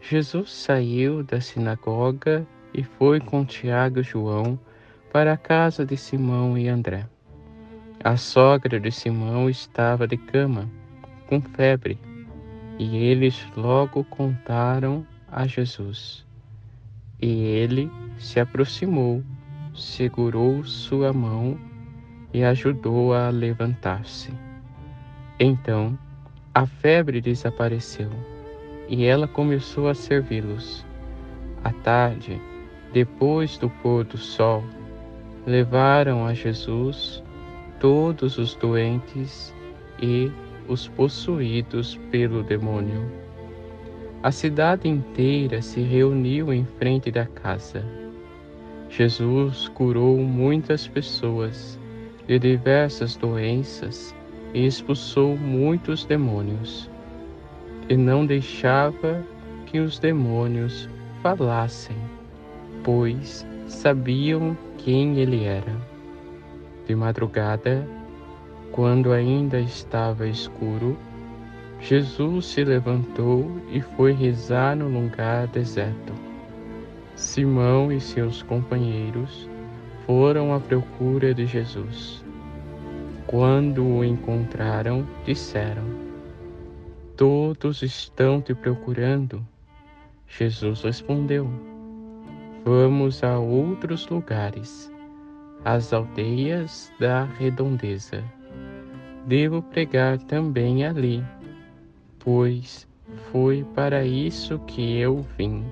Jesus saiu da sinagoga e foi com Tiago e João para a casa de Simão e André. A sogra de Simão estava de cama, com febre, e eles logo contaram a Jesus. E ele se aproximou, segurou sua mão e ajudou-a a levantar-se. Então a febre desapareceu e ela começou a servi-los. À tarde, depois do pôr do sol, levaram a Jesus todos os doentes e os possuídos pelo demônio. A cidade inteira se reuniu em frente da casa. Jesus curou muitas pessoas de diversas doenças e expulsou muitos demônios e não deixava que os demônios falassem, pois sabiam quem ele era. De madrugada, quando ainda estava escuro, Jesus se levantou e foi rezar no lugar deserto. Simão e seus companheiros foram à procura de Jesus. Quando o encontraram, disseram: Todos estão te procurando. Jesus respondeu: Vamos a outros lugares, às aldeias da redondeza. Devo pregar também ali, pois foi para isso que eu vim.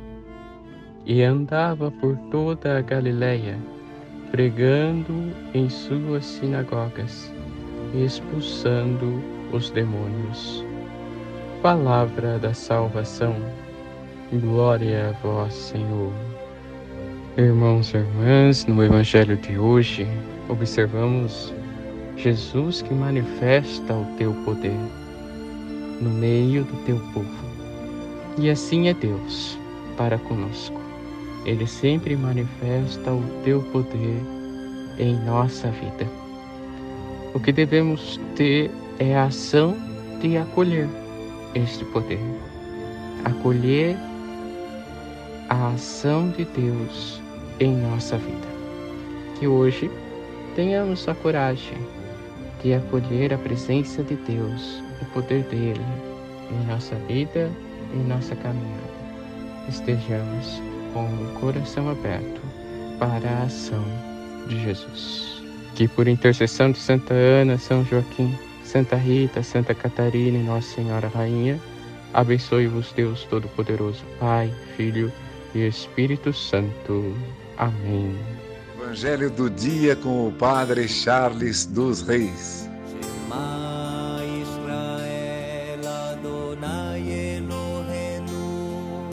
E andava por toda a Galiléia, pregando em suas sinagogas, expulsando os demônios. Palavra da salvação. Glória a vós, Senhor. Irmãos e irmãs, no Evangelho de hoje, observamos Jesus que manifesta o teu poder no meio do teu povo. E assim é Deus para conosco. Ele sempre manifesta o teu poder em nossa vida. O que devemos ter é a ação de acolher este poder, acolher a ação de Deus em nossa vida. Que hoje tenhamos a coragem de acolher a presença de Deus, o poder dele em nossa vida, em nossa caminhada. Estejamos com o coração aberto para a ação de Jesus. Que por intercessão de Santa Ana, São Joaquim, Santa Rita, Santa Catarina e Nossa Senhora Rainha, abençoe-vos Deus Todo-Poderoso, Pai, Filho e Espírito Santo. Amém. Evangelho do dia com o Padre Charles dos Reis. Israel Adonai Eloheinu.